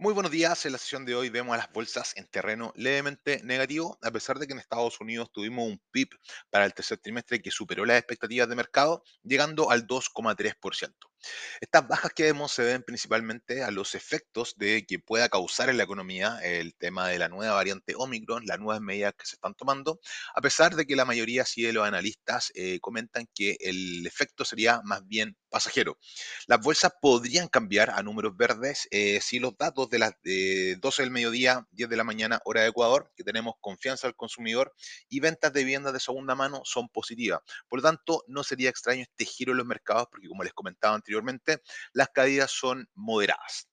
Muy buenos días. En la sesión de hoy vemos a las bolsas en terreno levemente negativo, a pesar de que en Estados Unidos tuvimos un PIB para el tercer trimestre que superó las expectativas de mercado, llegando al 2,3%. Estas bajas que vemos se deben principalmente a los efectos de que pueda causar en la economía el tema de la nueva variante Omicron, las nuevas medidas que se están tomando, a pesar de que la mayoría sí de los analistas eh, comentan que el efecto sería más bien pasajero. Las bolsas podrían cambiar a números verdes eh, si los datos de las eh, 12 del mediodía, 10 de la mañana, hora de Ecuador, que tenemos confianza al consumidor y ventas de viviendas de segunda mano son positivas. Por lo tanto, no sería extraño este giro en los mercados porque, como les comentaba anteriormente, las caídas son moderadas.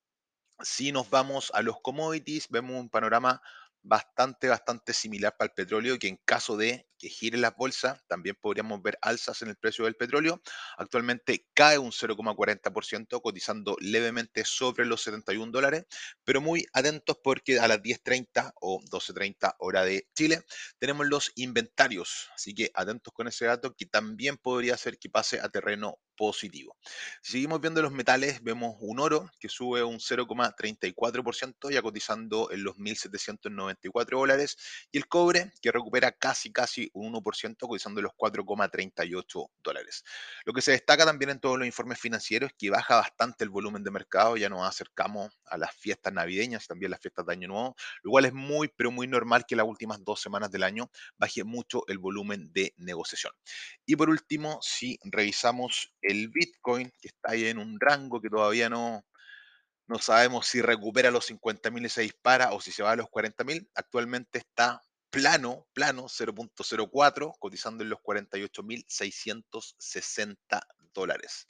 Si nos vamos a los commodities, vemos un panorama bastante, bastante similar para el petróleo, que en caso de que gire las bolsas, también podríamos ver alzas en el precio del petróleo. Actualmente cae un 0,40%, cotizando levemente sobre los 71 dólares, pero muy atentos porque a las 10.30 o 12.30 hora de Chile tenemos los inventarios, así que atentos con ese dato que también podría ser que pase a terreno positivo. Si seguimos viendo los metales, vemos un oro que sube un 0,34%, ya cotizando en los 1.794 dólares, y el cobre que recupera casi, casi un 1%, cotizando en los 4,38 dólares. Lo que se destaca también en todos los informes financieros es que baja bastante el volumen de mercado, ya nos acercamos a las fiestas navideñas y también las fiestas de Año Nuevo, lo cual es muy, pero muy normal que las últimas dos semanas del año baje mucho el volumen de negociación. Y por último, si revisamos el Bitcoin, que está ahí en un rango que todavía no, no sabemos si recupera los 50.000 y se dispara o si se va a los 40.000. Actualmente está plano, plano, 0.04, cotizando en los 48.660 dólares.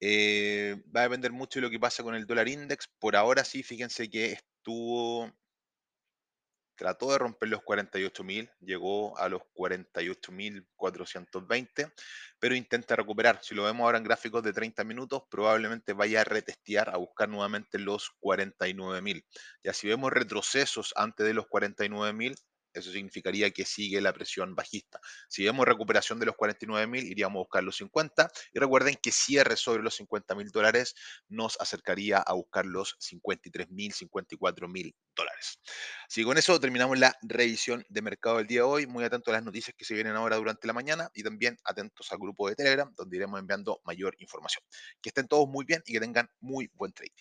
Eh, va a depender mucho de lo que pasa con el dólar index. Por ahora sí, fíjense que estuvo trató de romper los 48.000, llegó a los 48.420, pero intenta recuperar. Si lo vemos ahora en gráficos de 30 minutos, probablemente vaya a retestear, a buscar nuevamente los 49.000. Ya si vemos retrocesos antes de los 49.000, eso significaría que sigue la presión bajista. Si vemos recuperación de los 49.000, iríamos a buscar los 50. Y recuerden que cierre sobre los 50.000 dólares nos acercaría a buscar los 53.000, 54.000 dólares. Así que con eso terminamos la revisión de mercado del día de hoy. Muy atentos a las noticias que se vienen ahora durante la mañana y también atentos al grupo de Telegram, donde iremos enviando mayor información. Que estén todos muy bien y que tengan muy buen trading.